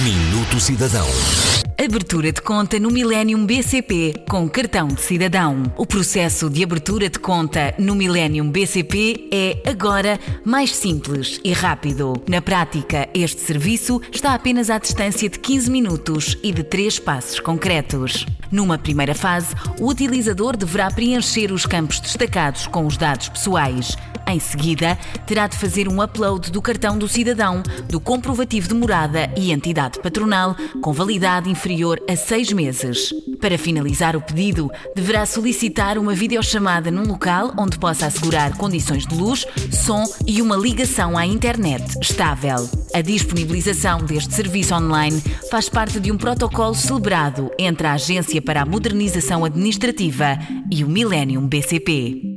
Minuto Cidadão. Abertura de conta no Millennium BCP com cartão de cidadão. O processo de abertura de conta no Millennium BCP é agora mais simples e rápido. Na prática, este serviço está apenas à distância de 15 minutos e de três passos concretos. Numa primeira fase, o utilizador deverá preencher os campos destacados com os dados pessoais. Em seguida, terá de fazer um upload do cartão do cidadão, do comprovativo de morada e entidade patronal, com validade inferior a seis meses. Para finalizar o pedido, deverá solicitar uma videochamada num local onde possa assegurar condições de luz, som e uma ligação à internet estável. A disponibilização deste serviço online faz parte de um protocolo celebrado entre a Agência para a Modernização Administrativa e o Millennium BCP.